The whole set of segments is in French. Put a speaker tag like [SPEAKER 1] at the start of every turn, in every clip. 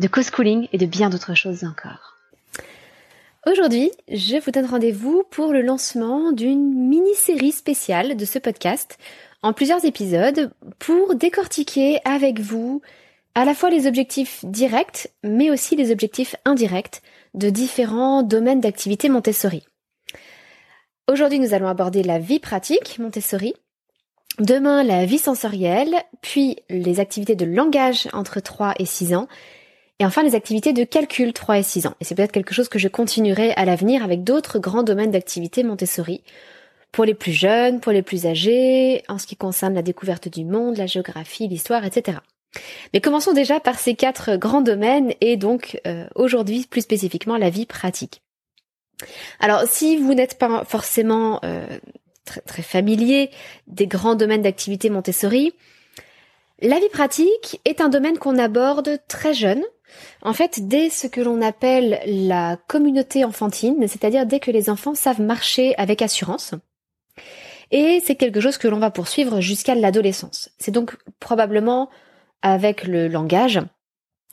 [SPEAKER 1] de co-schooling et de bien d'autres choses encore. Aujourd'hui, je vous donne rendez-vous pour le lancement d'une mini-série spéciale de ce podcast en plusieurs épisodes pour décortiquer avec vous à la fois les objectifs directs mais aussi les objectifs indirects de différents domaines d'activité Montessori. Aujourd'hui, nous allons aborder la vie pratique Montessori, Demain, la vie sensorielle, puis les activités de langage entre 3 et 6 ans, et enfin les activités de calcul 3 et 6 ans. Et c'est peut-être quelque chose que je continuerai à l'avenir avec d'autres grands domaines d'activité Montessori, pour les plus jeunes, pour les plus âgés, en ce qui concerne la découverte du monde, la géographie, l'histoire, etc. Mais commençons déjà par ces quatre grands domaines et donc euh, aujourd'hui plus spécifiquement la vie pratique. Alors si vous n'êtes pas forcément euh, très, familier des grands domaines d'activité Montessori. La vie pratique est un domaine qu'on aborde très jeune, en fait, dès ce que l'on appelle la communauté enfantine, c'est-à-dire dès que les enfants savent marcher avec assurance. Et c'est quelque chose que l'on va poursuivre jusqu'à l'adolescence. C'est donc probablement avec le langage,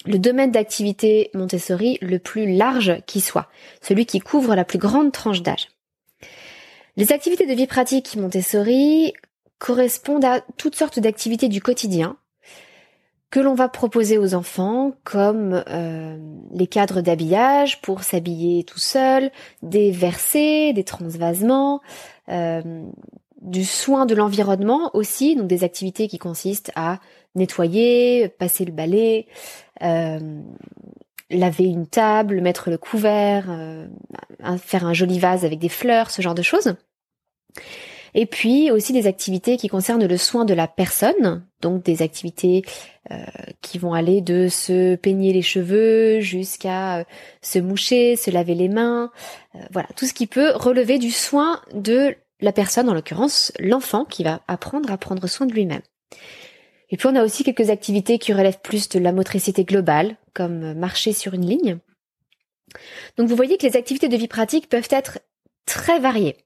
[SPEAKER 1] le domaine d'activité Montessori le plus large qui soit, celui qui couvre la plus grande tranche d'âge. Les activités de vie pratique Montessori correspondent à toutes sortes d'activités du quotidien que l'on va proposer aux enfants, comme euh, les cadres d'habillage pour s'habiller tout seul, des versets, des transvasements, euh, du soin de l'environnement aussi, donc des activités qui consistent à nettoyer, passer le balai, euh, laver une table, mettre le couvert, faire un joli vase avec des fleurs, ce genre de choses. Et puis aussi des activités qui concernent le soin de la personne, donc des activités euh, qui vont aller de se peigner les cheveux jusqu'à euh, se moucher, se laver les mains, euh, voilà, tout ce qui peut relever du soin de la personne, en l'occurrence l'enfant qui va apprendre à prendre soin de lui-même. Et puis on a aussi quelques activités qui relèvent plus de la motricité globale, comme marcher sur une ligne. Donc vous voyez que les activités de vie pratique peuvent être très variées.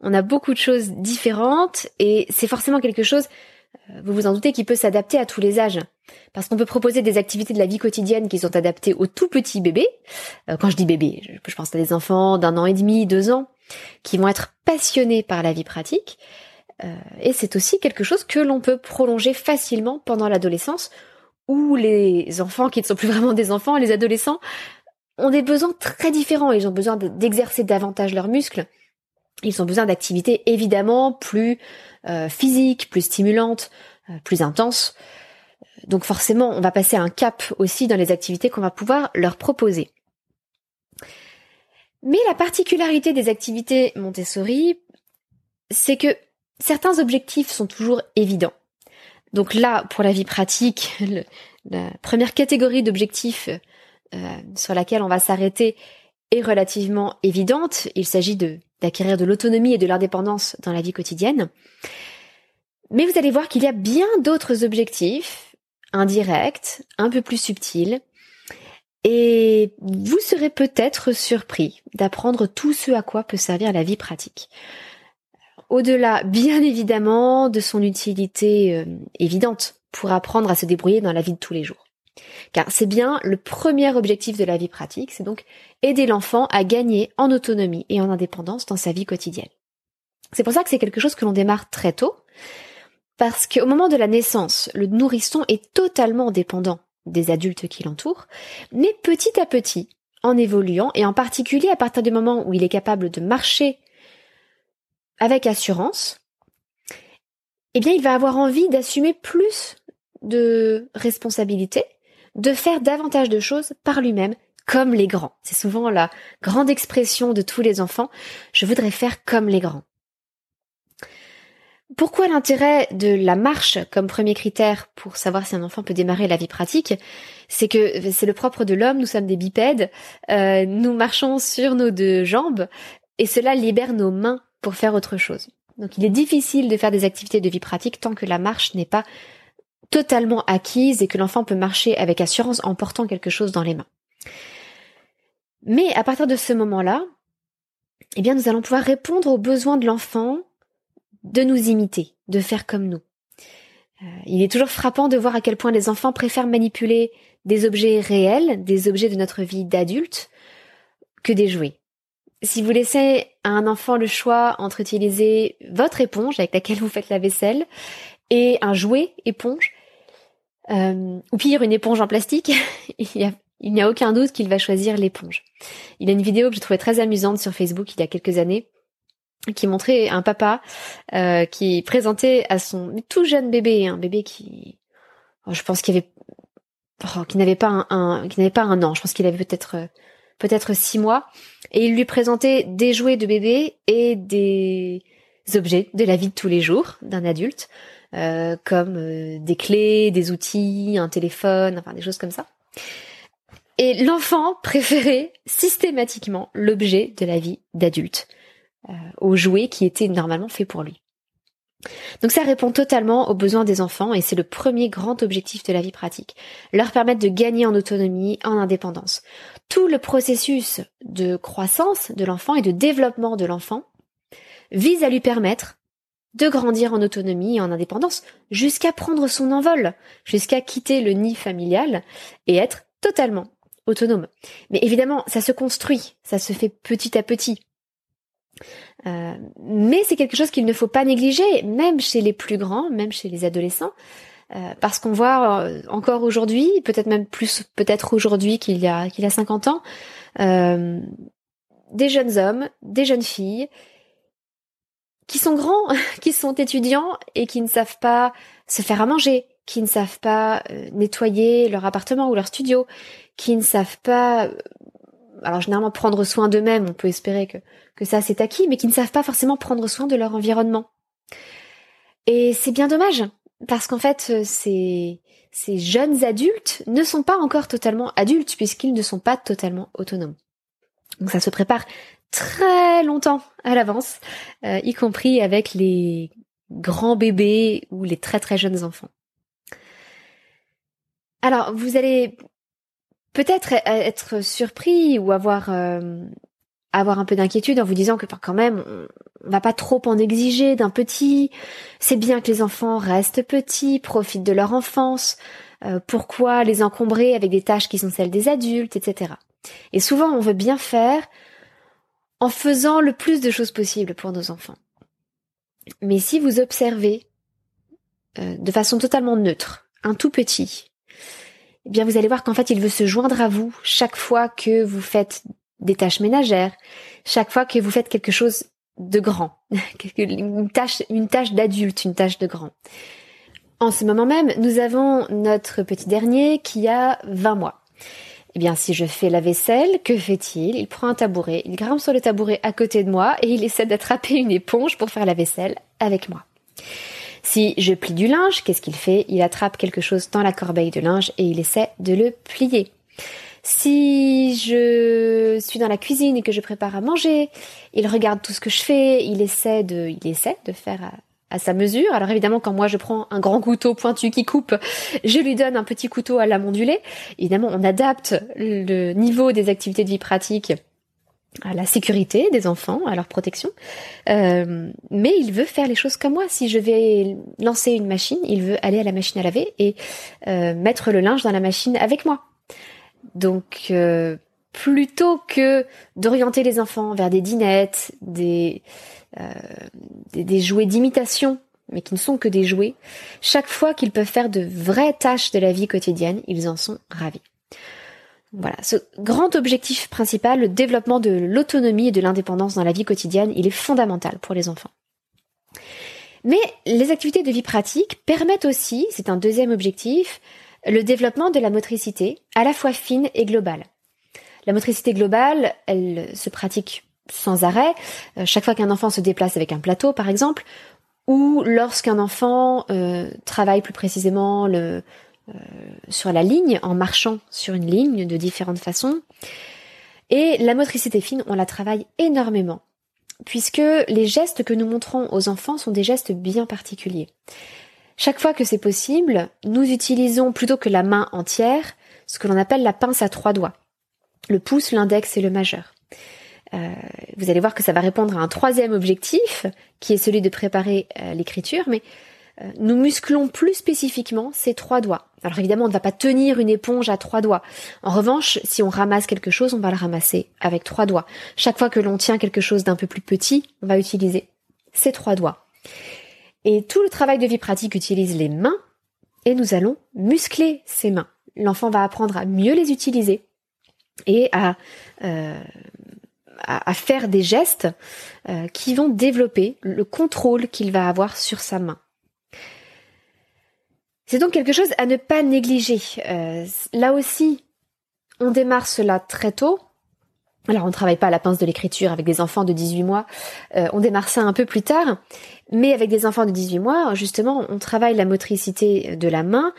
[SPEAKER 1] On a beaucoup de choses différentes et c'est forcément quelque chose, euh, vous vous en doutez, qui peut s'adapter à tous les âges. Parce qu'on peut proposer des activités de la vie quotidienne qui sont adaptées aux tout petits bébés. Euh, quand je dis bébé, je pense à des enfants d'un an et demi, deux ans, qui vont être passionnés par la vie pratique. Euh, et c'est aussi quelque chose que l'on peut prolonger facilement pendant l'adolescence, où les enfants qui ne sont plus vraiment des enfants, les adolescents, ont des besoins très différents. Ils ont besoin d'exercer davantage leurs muscles ils ont besoin d'activités évidemment plus euh, physiques, plus stimulantes, euh, plus intenses. Donc forcément, on va passer un cap aussi dans les activités qu'on va pouvoir leur proposer. Mais la particularité des activités Montessori, c'est que certains objectifs sont toujours évidents. Donc là, pour la vie pratique, la première catégorie d'objectifs euh, sur laquelle on va s'arrêter est relativement évidente. Il s'agit d'acquérir de l'autonomie et de l'indépendance dans la vie quotidienne. Mais vous allez voir qu'il y a bien d'autres objectifs, indirects, un peu plus subtils, et vous serez peut-être surpris d'apprendre tout ce à quoi peut servir la vie pratique. Au-delà, bien évidemment, de son utilité euh, évidente pour apprendre à se débrouiller dans la vie de tous les jours. Car c'est bien le premier objectif de la vie pratique, c'est donc aider l'enfant à gagner en autonomie et en indépendance dans sa vie quotidienne. C'est pour ça que c'est quelque chose que l'on démarre très tôt, parce qu'au moment de la naissance, le nourrisson est totalement dépendant des adultes qui l'entourent, mais petit à petit, en évoluant, et en particulier à partir du moment où il est capable de marcher avec assurance, eh bien il va avoir envie d'assumer plus de responsabilités de faire davantage de choses par lui-même comme les grands. C'est souvent la grande expression de tous les enfants. Je voudrais faire comme les grands. Pourquoi l'intérêt de la marche comme premier critère pour savoir si un enfant peut démarrer la vie pratique? C'est que c'est le propre de l'homme, nous sommes des bipèdes, euh, nous marchons sur nos deux jambes et cela libère nos mains pour faire autre chose. Donc il est difficile de faire des activités de vie pratique tant que la marche n'est pas totalement acquise et que l'enfant peut marcher avec assurance en portant quelque chose dans les mains. Mais à partir de ce moment-là, eh bien, nous allons pouvoir répondre aux besoins de l'enfant de nous imiter, de faire comme nous. Euh, il est toujours frappant de voir à quel point les enfants préfèrent manipuler des objets réels, des objets de notre vie d'adulte, que des jouets. Si vous laissez à un enfant le choix entre utiliser votre éponge avec laquelle vous faites la vaisselle et un jouet éponge, euh, ou pire une éponge en plastique, il n'y a, a aucun doute qu'il va choisir l'éponge. Il y a une vidéo que je trouvais très amusante sur Facebook il y a quelques années qui montrait un papa euh, qui présentait à son tout jeune bébé, un bébé qui, oh, je pense qu'il avait, oh, qui n'avait pas un, qui n'avait pas un an, je pense qu'il avait peut-être peut-être six mois, et il lui présentait des jouets de bébé et des objets de la vie de tous les jours d'un adulte, euh, comme euh, des clés, des outils, un téléphone, enfin des choses comme ça. Et l'enfant préférait systématiquement l'objet de la vie d'adulte euh, au jouet qui était normalement fait pour lui. Donc ça répond totalement aux besoins des enfants et c'est le premier grand objectif de la vie pratique. Leur permettre de gagner en autonomie, en indépendance. Tout le processus de croissance de l'enfant et de développement de l'enfant vise à lui permettre de grandir en autonomie et en indépendance jusqu'à prendre son envol, jusqu'à quitter le nid familial et être totalement autonome. Mais évidemment, ça se construit, ça se fait petit à petit. Euh, mais c'est quelque chose qu'il ne faut pas négliger, même chez les plus grands, même chez les adolescents, euh, parce qu'on voit euh, encore aujourd'hui, peut-être même plus, peut-être aujourd'hui qu'il y a qu'il y a 50 ans, des jeunes hommes, des jeunes filles qui sont grands, qui sont étudiants et qui ne savent pas se faire à manger, qui ne savent pas nettoyer leur appartement ou leur studio, qui ne savent pas alors généralement prendre soin d'eux-mêmes, on peut espérer que, que ça c'est acquis, mais qui ne savent pas forcément prendre soin de leur environnement. Et c'est bien dommage, parce qu'en fait, ces, ces jeunes adultes ne sont pas encore totalement adultes, puisqu'ils ne sont pas totalement autonomes. Donc ça se prépare très longtemps à l'avance, euh, y compris avec les grands bébés ou les très très jeunes enfants. Alors, vous allez peut-être être surpris ou avoir euh, avoir un peu d'inquiétude en vous disant que quand même on va pas trop en exiger d'un petit. C'est bien que les enfants restent petits, profitent de leur enfance. Euh, pourquoi les encombrer avec des tâches qui sont celles des adultes, etc. Et souvent on veut bien faire en faisant le plus de choses possibles pour nos enfants. Mais si vous observez euh, de façon totalement neutre un tout petit eh bien vous allez voir qu'en fait il veut se joindre à vous chaque fois que vous faites des tâches ménagères, chaque fois que vous faites quelque chose de grand, une tâche, une tâche d'adulte, une tâche de grand. En ce moment même, nous avons notre petit dernier qui a 20 mois. Eh bien, si je fais la vaisselle, que fait-il? Il prend un tabouret, il grimpe sur le tabouret à côté de moi et il essaie d'attraper une éponge pour faire la vaisselle avec moi. Si je plie du linge, qu'est-ce qu'il fait? Il attrape quelque chose dans la corbeille de linge et il essaie de le plier. Si je suis dans la cuisine et que je prépare à manger, il regarde tout ce que je fais, il essaie de, il essaie de faire à, sa mesure. Alors évidemment, quand moi je prends un grand couteau pointu qui coupe, je lui donne un petit couteau à la ondulée. Évidemment, on adapte le niveau des activités de vie pratique à la sécurité des enfants, à leur protection. Euh, mais il veut faire les choses comme moi. Si je vais lancer une machine, il veut aller à la machine à laver et euh, mettre le linge dans la machine avec moi. Donc, euh, plutôt que d'orienter les enfants vers des dinettes, des, des, des jouets d'imitation, mais qui ne sont que des jouets, chaque fois qu'ils peuvent faire de vraies tâches de la vie quotidienne, ils en sont ravis. Voilà, ce grand objectif principal, le développement de l'autonomie et de l'indépendance dans la vie quotidienne, il est fondamental pour les enfants. Mais les activités de vie pratique permettent aussi, c'est un deuxième objectif, le développement de la motricité, à la fois fine et globale. La motricité globale, elle se pratique sans arrêt. Euh, chaque fois qu'un enfant se déplace avec un plateau, par exemple, ou lorsqu'un enfant euh, travaille plus précisément euh, sur la ligne, en marchant sur une ligne de différentes façons. Et la motricité fine, on la travaille énormément, puisque les gestes que nous montrons aux enfants sont des gestes bien particuliers. Chaque fois que c'est possible, nous utilisons plutôt que la main entière ce que l'on appelle la pince à trois doigts, le pouce, l'index et le majeur. Euh, vous allez voir que ça va répondre à un troisième objectif, qui est celui de préparer euh, l'écriture, mais euh, nous musclons plus spécifiquement ces trois doigts. Alors évidemment, on ne va pas tenir une éponge à trois doigts. En revanche, si on ramasse quelque chose, on va le ramasser avec trois doigts. Chaque fois que l'on tient quelque chose d'un peu plus petit, on va utiliser ces trois doigts. Et tout le travail de vie pratique utilise les mains et nous allons muscler ces mains. L'enfant va apprendre à mieux les utiliser et à, euh, à, faire des gestes euh, qui vont développer le contrôle qu'il va avoir sur sa main. C'est donc quelque chose à ne pas négliger. Euh, là aussi, on démarre cela très tôt. Alors on ne travaille pas à la pince de l'écriture avec des enfants de 18 mois, on démarre ça un peu plus tard, mais avec des enfants de 18 mois, justement, on travaille la motricité de la main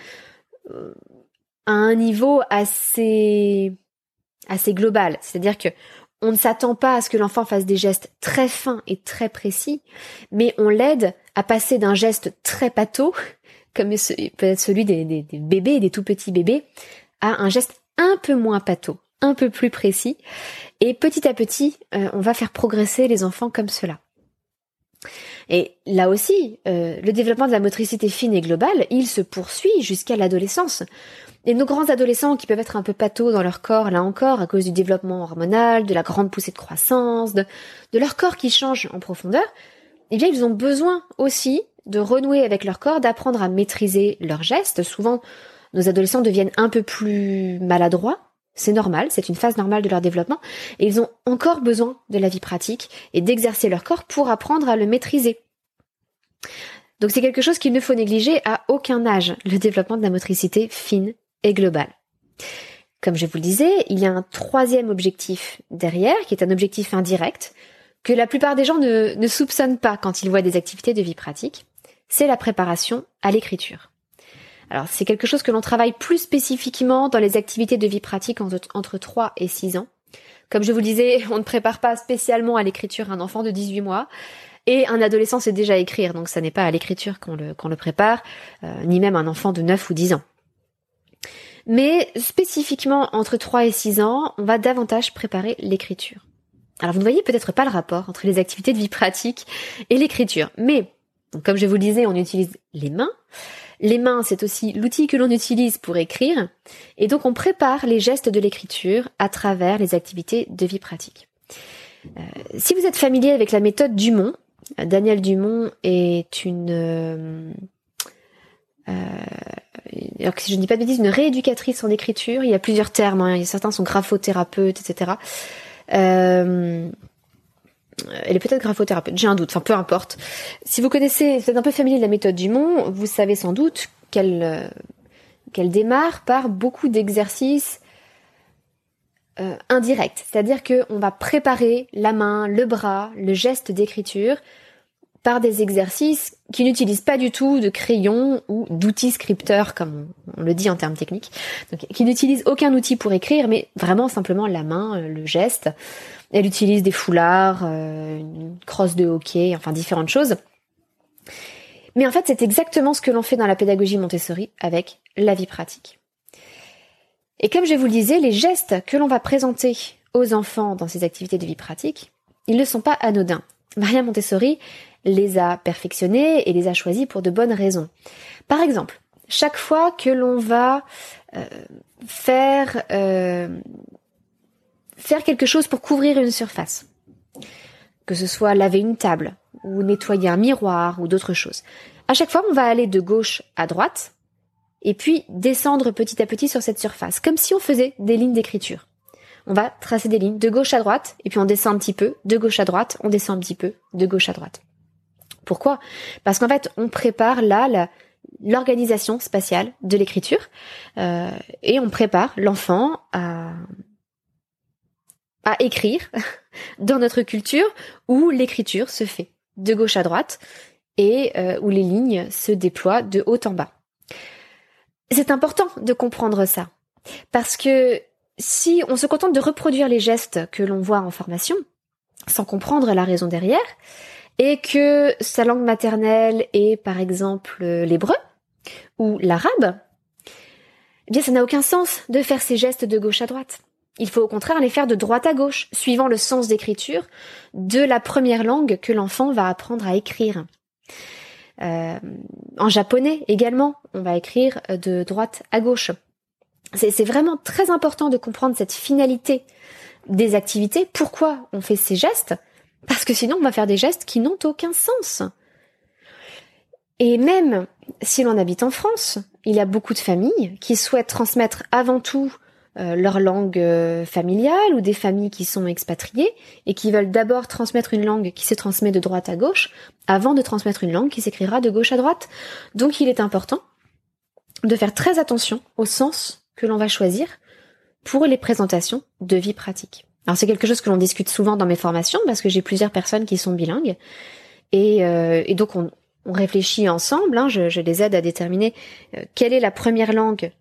[SPEAKER 1] à un niveau assez assez global, c'est-à-dire que on ne s'attend pas à ce que l'enfant fasse des gestes très fins et très précis, mais on l'aide à passer d'un geste très pâteau comme peut-être celui des, bébés, des tout petits bébés, à un geste un peu moins pâteau, un peu plus précis. Et petit à petit, euh, on va faire progresser les enfants comme cela. Et là aussi, euh, le développement de la motricité fine et globale, il se poursuit jusqu'à l'adolescence. Et nos grands adolescents qui peuvent être un peu pâteaux dans leur corps, là encore, à cause du développement hormonal, de la grande poussée de croissance, de, de leur corps qui change en profondeur, eh bien, ils ont besoin aussi de renouer avec leur corps, d'apprendre à maîtriser leurs gestes. Souvent, nos adolescents deviennent un peu plus maladroits. C'est normal, c'est une phase normale de leur développement. Et ils ont encore besoin de la vie pratique et d'exercer leur corps pour apprendre à le maîtriser. Donc c'est quelque chose qu'il ne faut négliger à aucun âge, le développement de la motricité fine et. Comme je vous le disais, il y a un troisième objectif derrière, qui est un objectif indirect, que la plupart des gens ne, ne soupçonnent pas quand ils voient des activités de vie pratique c'est la préparation à l'écriture. Alors c'est quelque chose que l'on travaille plus spécifiquement dans les activités de vie pratique entre, 3 et 6 ans. Comme je vous le disais, on ne prépare pas spécialement à l'écriture un enfant de 18 mois. Et un adolescent sait déjà écrire, donc ça n'est pas à l'écriture qu'on le, le prépare, euh, ni même un enfant de 9 ou 10 ans. Mais spécifiquement entre 3 et 6 ans, on va davantage préparer l'écriture. Alors vous ne voyez peut-être pas le rapport entre les activités de vie pratique et l'écriture, mais comme je vous le disais, on utilise les mains. Les mains, c'est aussi l'outil que l'on utilise pour écrire. Et donc, on prépare les gestes de l'écriture à travers les activités de vie pratique. Euh, si vous êtes familier avec la méthode Dumont, euh, Daniel Dumont est une... Euh, alors que si je ne dis pas de bêtises, une rééducatrice en écriture. Il y a plusieurs termes. Hein. Certains sont graphothérapeutes, etc. Euh, elle est peut-être graphothérapeute, j'ai un doute, enfin peu importe. Si vous connaissez, vous êtes un peu familier de la méthode Dumont, vous savez sans doute qu'elle euh, démarre par beaucoup d'exercices euh, indirects, c'est-à-dire qu'on va préparer la main, le bras, le geste d'écriture par des exercices qui n'utilisent pas du tout de crayon ou d'outils scripteurs, comme on, le dit en termes techniques, donc, qui n'utilisent aucun outil pour écrire, mais vraiment simplement la main, euh, le geste. Elle utilise des foulards, euh, une crosse de hockey, enfin différentes choses. Mais en fait, c'est exactement ce que l'on fait dans la pédagogie Montessori avec la vie pratique. Et comme je vous le disais, les gestes que l'on va présenter aux enfants dans ces activités de vie pratique, ils ne sont pas anodins. Maria Montessori les a perfectionnés et les a choisis pour de bonnes raisons. Par exemple, chaque fois que l'on va euh, faire euh, faire quelque chose pour couvrir une surface, que ce soit laver une table ou nettoyer un miroir ou d'autres choses. À chaque fois, on va aller de gauche à droite et puis descendre petit à petit sur cette surface, comme si on faisait des lignes d'écriture. On va tracer des lignes de gauche à droite et puis on descend un petit peu, de gauche à droite, on descend un petit peu, de gauche à droite. Pourquoi? Parce qu'en fait, on prépare là l'organisation spatiale de l'écriture euh, et on prépare l'enfant à écrire dans notre culture où l'écriture se fait de gauche à droite et euh, où les lignes se déploient de haut en bas. C'est important de comprendre ça parce que si on se contente de reproduire les gestes que l'on voit en formation sans comprendre la raison derrière et que sa langue maternelle est par exemple l'hébreu ou l'arabe, eh bien ça n'a aucun sens de faire ces gestes de gauche à droite. Il faut au contraire les faire de droite à gauche, suivant le sens d'écriture de la première langue que l'enfant va apprendre à écrire. Euh, en japonais également, on va écrire de droite à gauche. C'est vraiment très important de comprendre cette finalité des activités. Pourquoi on fait ces gestes Parce que sinon on va faire des gestes qui n'ont aucun sens. Et même si l'on habite en France, il y a beaucoup de familles qui souhaitent transmettre avant tout euh, leur langue euh, familiale ou des familles qui sont expatriées et qui veulent d'abord transmettre une langue qui se transmet de droite à gauche avant de transmettre une langue qui s'écrira de gauche à droite. Donc il est important de faire très attention au sens que l'on va choisir pour les présentations de vie pratique. Alors c'est quelque chose que l'on discute souvent dans mes formations parce que j'ai plusieurs personnes qui sont bilingues et, euh, donc on, réfléchit ensemble. Hein, je, les aide à déterminer quelle est la première langue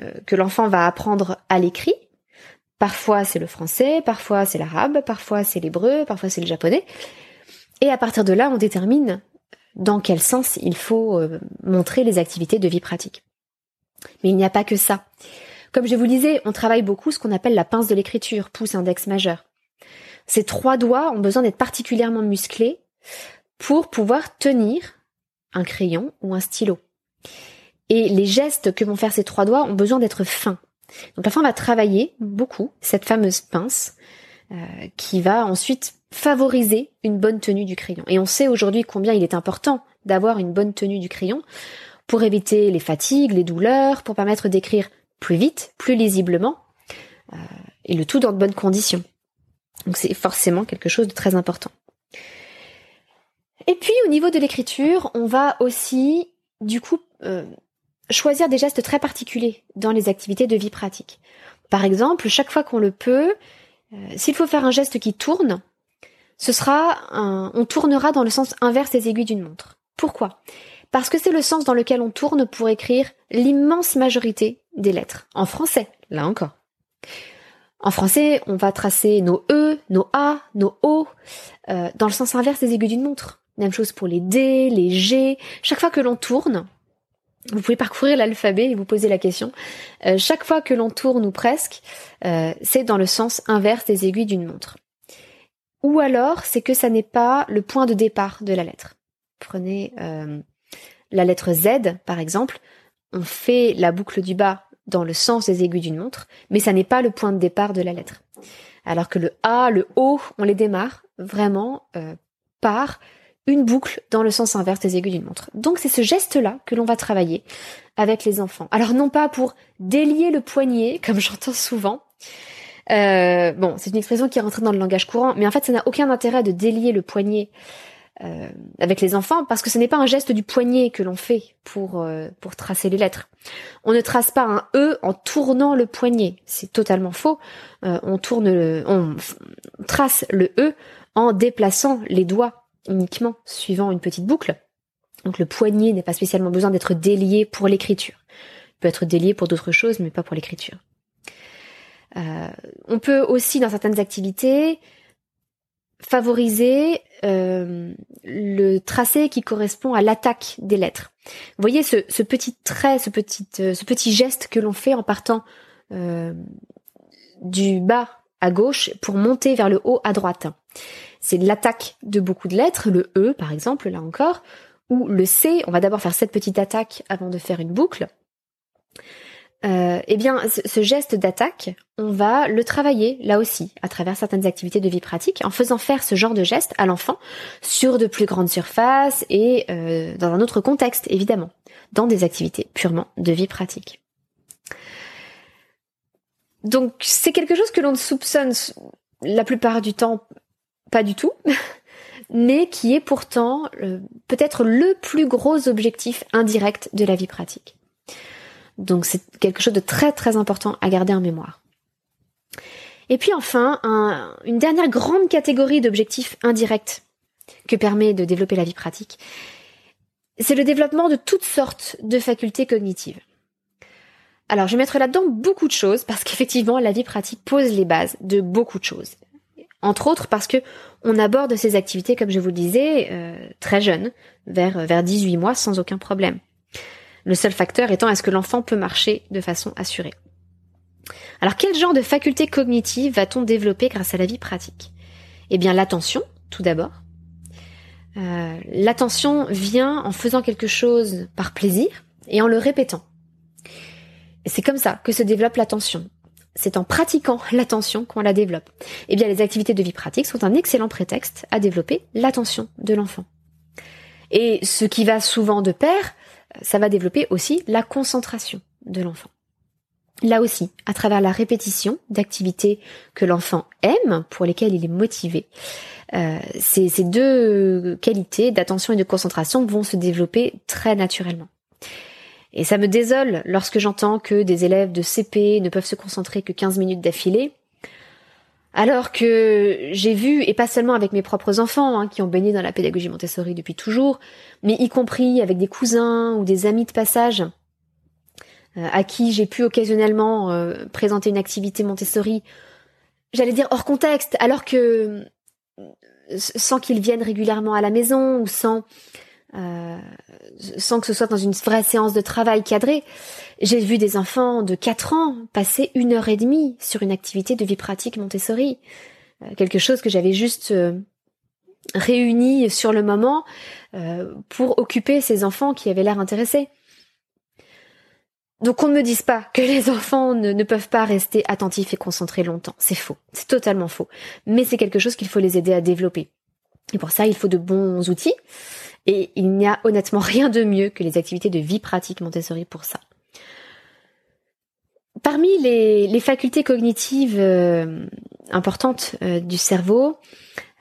[SPEAKER 1] euh, que l'enfant va apprendre à l'écrit. Parfois c'est le français, parfois c'est l'arabe, parfois c'est l'hébreu, parfois c'est le japonais. Et à partir de là, on détermine dans quel sens il faut euh, montrer les activités de vie pratique. Mais il n'y a pas que ça. Comme je vous disais, on travaille beaucoup ce qu'on appelle la pince de l'écriture, pouce index majeur. Ces trois doigts ont besoin d'être particulièrement musclés pour pouvoir tenir un crayon ou un stylo. Et les gestes que vont faire ces trois doigts ont besoin d'être fins. Donc la fin va travailler beaucoup cette fameuse pince euh, qui va ensuite favoriser une bonne tenue du crayon. Et on sait aujourd'hui combien il est important d'avoir une bonne tenue du crayon pour éviter les fatigues, les douleurs, pour permettre d'écrire plus vite, plus lisiblement, euh, et le tout dans de bonnes conditions. Donc c'est forcément quelque chose de très important. Et puis au niveau de l'écriture, on va aussi du coup euh, choisir des gestes très particuliers dans les activités de vie pratique. Par exemple, chaque fois qu'on le peut, euh, s'il faut faire un geste qui tourne, ce sera un, on tournera dans le sens inverse des aiguilles d'une montre. Pourquoi? Parce que c'est le sens dans lequel on tourne pour écrire l'immense majorité des lettres. En français, là encore. En français, on va tracer nos E, nos A, nos O, euh, dans le sens inverse des aiguilles d'une montre. Même chose pour les D, les G. Chaque fois que l'on tourne, vous pouvez parcourir l'alphabet et vous poser la question. Euh, chaque fois que l'on tourne ou presque, euh, c'est dans le sens inverse des aiguilles d'une montre. Ou alors, c'est que ça n'est pas le point de départ de la lettre. Prenez la lettre Z, par exemple. On fait la boucle du bas dans le sens des aiguilles d'une montre, mais ça n'est pas le point de départ de la lettre. Alors que le A, le O, on les démarre vraiment par une boucle dans le sens inverse des aiguilles d'une montre. Donc c'est ce geste-là que l'on va travailler avec les enfants. Alors non pas pour délier le poignet, comme j'entends souvent. Euh, bon, c'est une expression qui est rentrée dans le langage courant, mais en fait ça n'a aucun intérêt de délier le poignet euh, avec les enfants parce que ce n'est pas un geste du poignet que l'on fait pour euh, pour tracer les lettres. On ne trace pas un E en tournant le poignet, c'est totalement faux. on tourne, le, on trace le E en déplaçant les doigts uniquement suivant une petite boucle. Donc le poignet n'a pas spécialement besoin d'être délié pour l'écriture. Il peut être délié pour d'autres choses, mais pas pour l'écriture. Euh, on peut aussi, dans certaines activités, favoriser euh, le tracé qui correspond à l'attaque des lettres. Vous voyez ce, petit trait, ce petit, euh, ce petit geste que l'on fait en partant du bas à gauche pour monter vers le haut à droite c'est l'attaque de beaucoup de lettres, le E par exemple, là encore, ou le C, on va d'abord faire cette petite attaque avant de faire une boucle. Euh, eh bien, ce geste d'attaque, on va le travailler là aussi à travers certaines activités de vie pratique, en faisant faire ce genre de geste à l'enfant sur de plus grandes surfaces et euh, dans un autre contexte, évidemment, dans des activités purement de vie pratique. Donc, c'est quelque chose que l'on soupçonne la plupart du temps pas du tout, mais qui est pourtant euh, peut-être le plus gros objectif indirect de la vie pratique. Donc c'est quelque chose de très très important à garder en mémoire. Et puis enfin, une dernière grande catégorie d'objectifs indirects que permet de développer la vie pratique, c'est le développement de toutes sortes de facultés cognitives. Alors, je vais mettre là-dedans beaucoup de choses parce qu'effectivement, la vie pratique pose les bases de beaucoup de choses. Entre autres parce que on aborde ces activités, comme je vous le disais, euh, très jeune, vers, vers 18 mois, sans aucun problème. Le seul facteur étant est-ce que l'enfant peut marcher de façon assurée. Alors quel genre de faculté cognitive va-t-on développer grâce à la vie pratique? Eh bien l'attention, tout d'abord. Euh, l'attention vient en faisant quelque chose par plaisir et en le répétant. C'est comme ça que se développe l'attention. C'est en pratiquant l'attention qu'on la développe. Eh bien, les activités de vie pratique sont un excellent prétexte à développer l'attention de l'enfant. Et ce qui va souvent de pair, ça va développer aussi la concentration de l'enfant. Là aussi, à travers la répétition d'activités que l'enfant aime, pour lesquelles il est motivé, euh, ces, ces deux qualités d'attention et de concentration vont se développer très naturellement. Et ça me désole lorsque j'entends que des élèves de CP ne peuvent se concentrer que 15 minutes d'affilée, alors que j'ai vu, et pas seulement avec mes propres enfants, hein, qui ont baigné dans la pédagogie Montessori depuis toujours, mais y compris avec des cousins ou des amis de passage, euh, à qui j'ai pu occasionnellement euh, présenter une activité Montessori, j'allais dire hors contexte, alors que sans qu'ils viennent régulièrement à la maison ou sans euh, sans que ce soit dans une vraie séance de travail cadrée. J'ai vu des enfants de 4 ans passer une heure et demie sur une activité de vie pratique Montessori. Euh, quelque chose que j'avais juste euh, réuni sur le moment pour occuper ces enfants qui avaient l'air intéressés. Donc on ne me dise pas que les enfants ne peuvent pas rester attentifs et concentrés longtemps. C'est faux. C'est totalement faux. Mais c'est quelque chose qu'il faut les aider à développer. Et pour ça, il faut de bons outils. Et il n'y a honnêtement rien de mieux que les activités de vie pratique Montessori pour ça. Parmi les, facultés cognitives euh, importantes euh, du cerveau,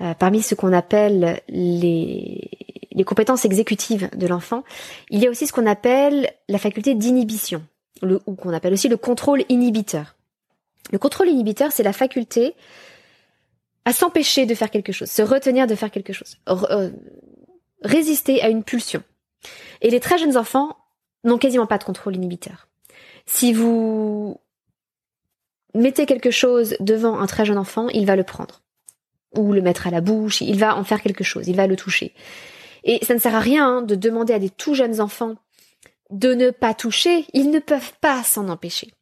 [SPEAKER 1] euh, parmi ce qu'on appelle les, les compétences exécutives de l'enfant, il y a aussi ce qu'on appelle la faculté d'inhibition, ou qu'on appelle aussi le contrôle inhibiteur. Le contrôle inhibiteur, c'est la faculté à s'empêcher de faire quelque chose, se retenir de faire quelque chose, résister à une pulsion. Et les très jeunes enfants n'ont quasiment pas de contrôle inhibiteur. Si vous mettez quelque chose devant un très jeune enfant, il va le prendre. Ou le mettre à la bouche, il va en faire quelque chose, il va le toucher. Et ça ne sert à rien hein, de demander à des tout jeunes enfants de ne pas toucher, ils ne peuvent pas s'en empêcher.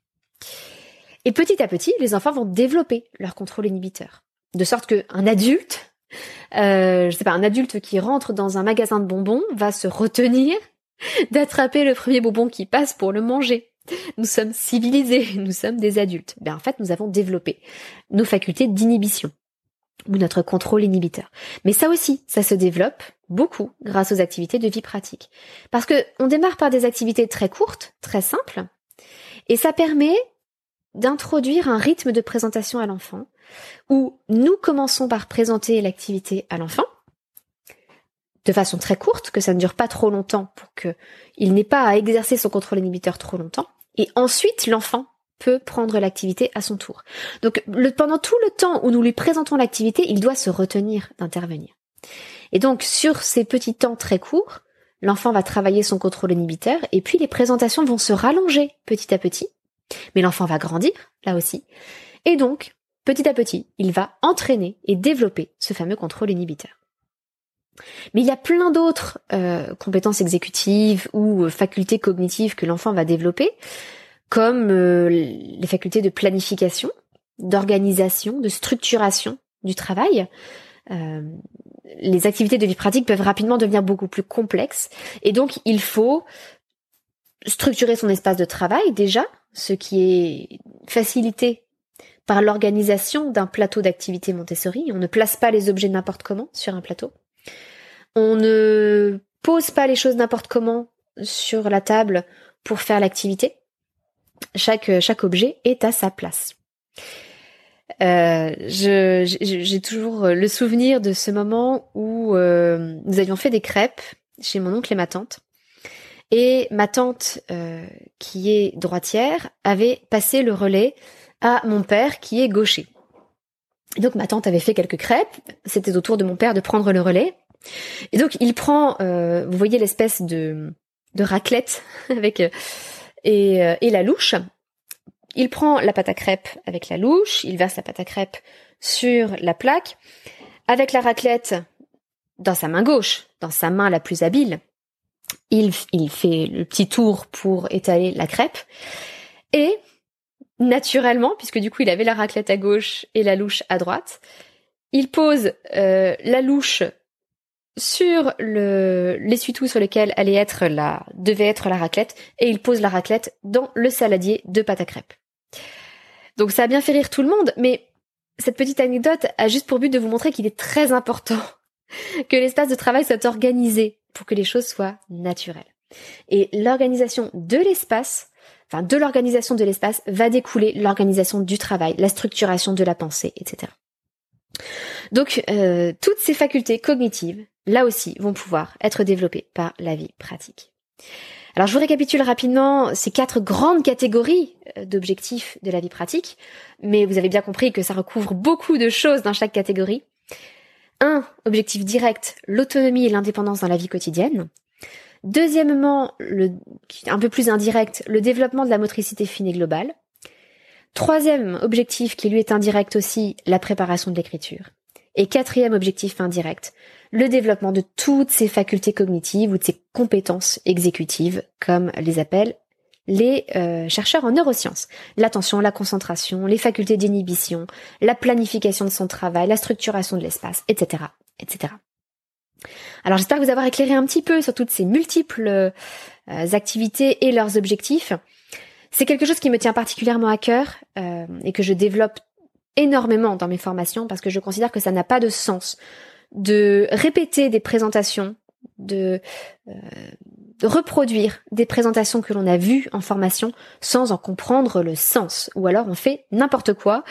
[SPEAKER 1] Et petit à petit, les enfants vont développer leur contrôle inhibiteur. De sorte qu'un adulte euh, je sais pas, un adulte qui rentre dans un magasin de bonbons va se retenir d'attraper le premier bonbon qui passe pour le manger. Nous sommes civilisés, nous sommes des adultes. Ben, en fait, nous avons développé nos facultés d'inhibition ou notre contrôle inhibiteur. Mais ça aussi, ça se développe beaucoup grâce aux activités de vie pratique. Parce que on démarre par des activités très courtes, très simples, et ça permet d'introduire un rythme de présentation à l'enfant où nous commençons par présenter l'activité à l'enfant de façon très courte, que ça ne dure pas trop longtemps pour qu'il n'ait pas à exercer son contrôle inhibiteur trop longtemps. Et ensuite, l'enfant peut prendre l'activité à son tour. Donc pendant tout le temps où nous lui présentons l'activité, il doit se retenir d'intervenir. Et donc sur ces petits temps très courts, l'enfant va travailler son contrôle inhibiteur et puis les présentations vont se rallonger petit à petit. Mais l'enfant va grandir, là aussi. Et donc, petit à petit, il va entraîner et développer ce fameux contrôle inhibiteur. Mais il y a plein d'autres euh, compétences exécutives ou euh, facultés cognitives que l'enfant va développer, comme euh, les facultés de planification, d'organisation, de structuration du travail. les activités de vie pratique peuvent rapidement devenir beaucoup plus complexes, et donc il faut structurer son espace de travail déjà, ce qui est facilité par l'organisation d'un plateau d'activité Montessori. On ne place pas les objets n'importe comment sur un plateau. On ne pose pas les choses n'importe comment sur la table pour faire l'activité. Chaque, objet est à sa place. Euh, j'ai toujours le souvenir de ce moment où euh, nous avions fait des crêpes chez mon oncle et ma tante. Et ma tante, euh, qui est droitière, avait passé le relais à mon père qui est gaucher. donc ma tante avait fait quelques crêpes, c'était au tour de mon père de prendre le relais, Et donc il prend, euh, vous voyez l'espèce de, de raclette avec euh, et, euh, et la louche. Il prend la pâte à crêpes avec la louche, il verse la pâte à crêpes sur la plaque, avec la raclette dans sa main gauche, dans sa main la plus habile. Il, fait le petit tour pour étaler la crêpe et naturellement, puisque du coup il avait la raclette à gauche et la louche à droite, il pose euh, la louche sur le l'essuie-tout sur lequel allait être la devait être la raclette et il pose la raclette dans le saladier de pâte à crêpes. Donc ça a bien fait rire tout le monde, mais cette petite anecdote a juste pour but de vous montrer qu'il est très important que l'espace de travail soit organisé pour que les choses soient naturelles. Et l'organisation de l'espace, enfin de l'organisation de l'espace va découler l'organisation du travail, la structuration de la pensée, etc. Donc euh, toutes ces facultés cognitives, là aussi, vont pouvoir être développées par la vie pratique. Alors je vous récapitule rapidement ces quatre grandes catégories euh, d'objectifs de la vie pratique, mais vous avez bien compris que ça recouvre beaucoup de choses dans chaque catégorie. Un, objectif direct, l'autonomie et l'indépendance dans la vie quotidienne. Deuxièmement, un peu plus indirect, le développement de la motricité fine et globale. Troisième objectif qui lui est indirect aussi, la préparation de l'écriture. Et quatrième objectif indirect, le développement de toutes ces facultés cognitives ou de ces compétences exécutives, comme les appellent les euh, chercheurs en neurosciences. L'attention, la concentration, les facultés d'inhibition, la planification de son travail, la structuration de l'espace, etc., etc. Alors j'espère vous avoir éclairé un petit peu sur toutes ces multiples euh, activités et leurs objectifs. C'est quelque chose qui me tient particulièrement à cœur euh, et que je développe énormément dans mes formations parce que je considère que ça n'a pas de sens de répéter des présentations, de, euh, reproduire des présentations que l'on a vues en formation sans en comprendre le sens. Ou alors on fait n'importe quoi,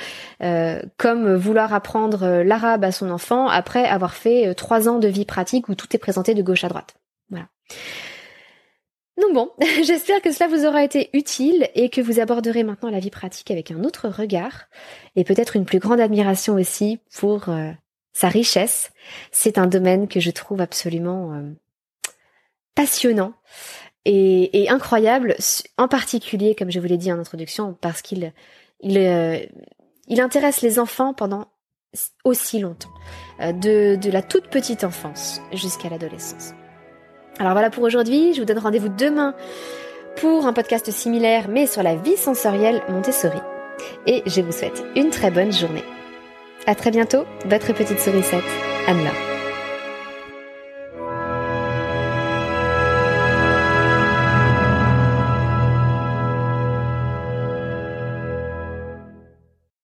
[SPEAKER 1] euh, comme vouloir apprendre l'arabe à son enfant après avoir fait trois ans de vie pratique où tout est présenté de gauche à droite. Voilà. Donc bon, j'espère que cela vous aura été utile et que vous aborderez maintenant la vie pratique avec un autre regard et peut-être une plus grande admiration aussi pour euh, sa richesse. C'est un domaine que je trouve absolument euh, passionnant et, incroyable, en particulier, comme je vous l'ai dit en introduction, parce qu'il il, euh, intéresse les enfants pendant aussi longtemps, de, de la toute petite enfance jusqu'à l'adolescence. Alors voilà pour aujourd'hui, je vous donne rendez-vous demain pour un podcast similaire mais sur la vie sensorielle Montessori. Et je vous souhaite une très bonne journée. À très bientôt, votre petite sourisette, Anne-Laure.